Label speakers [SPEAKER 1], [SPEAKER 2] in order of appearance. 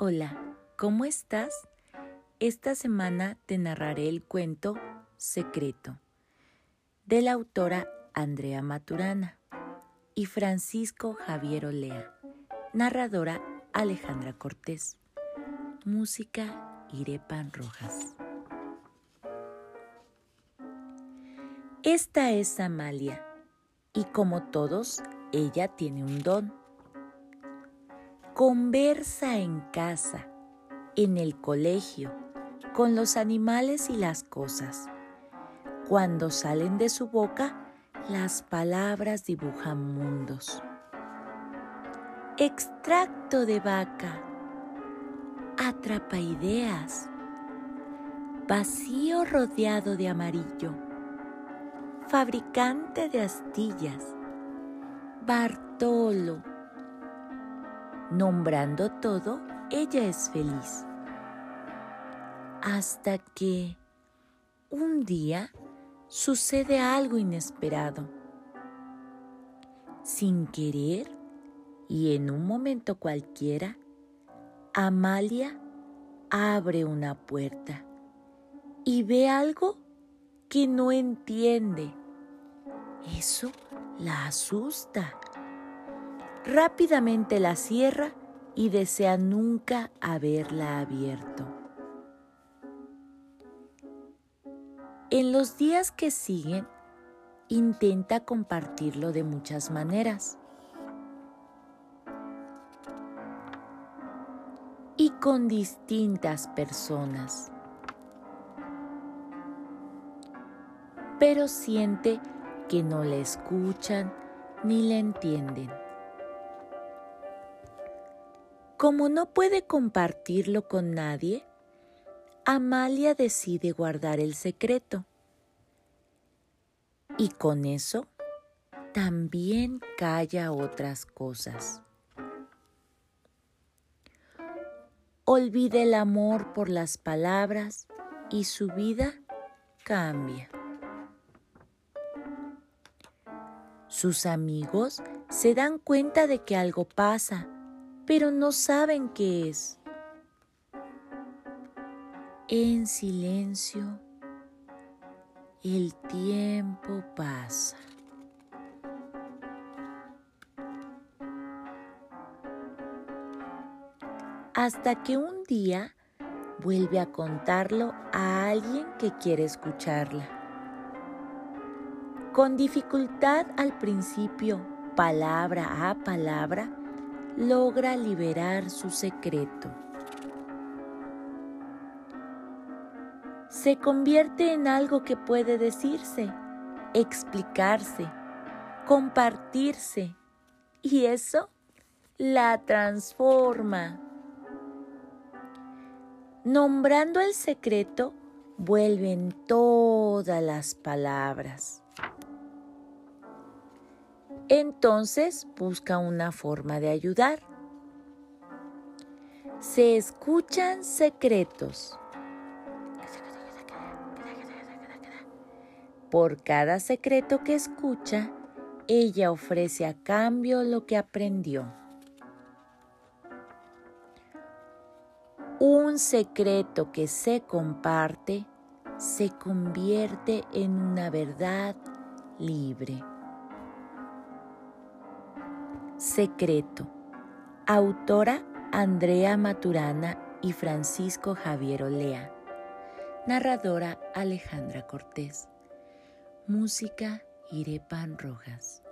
[SPEAKER 1] Hola, ¿cómo estás? Esta semana te narraré el cuento Secreto de la autora Andrea Maturana y Francisco Javier Olea, narradora Alejandra Cortés, música Irepan Rojas. Esta es Amalia y como todos, ella tiene un don Conversa en casa, en el colegio, con los animales y las cosas. Cuando salen de su boca, las palabras dibujan mundos. Extracto de vaca. Atrapa ideas. Vacío rodeado de amarillo. Fabricante de astillas. Bartolo Nombrando todo, ella es feliz. Hasta que un día sucede algo inesperado. Sin querer y en un momento cualquiera, Amalia abre una puerta y ve algo que no entiende. Eso la asusta rápidamente la cierra y desea nunca haberla abierto. En los días que siguen, intenta compartirlo de muchas maneras. Y con distintas personas. Pero siente que no le escuchan ni le entienden. Como no puede compartirlo con nadie, Amalia decide guardar el secreto. Y con eso también calla otras cosas. Olvida el amor por las palabras y su vida cambia. Sus amigos se dan cuenta de que algo pasa pero no saben qué es. En silencio, el tiempo pasa. Hasta que un día vuelve a contarlo a alguien que quiere escucharla. Con dificultad al principio, palabra a palabra, logra liberar su secreto. Se convierte en algo que puede decirse, explicarse, compartirse y eso la transforma. Nombrando el secreto, vuelven todas las palabras. Entonces busca una forma de ayudar. Se escuchan secretos. Por cada secreto que escucha, ella ofrece a cambio lo que aprendió. Un secreto que se comparte se convierte en una verdad libre. Secreto. Autora Andrea Maturana y Francisco Javier Olea. Narradora Alejandra Cortés. Música Irepan Rojas.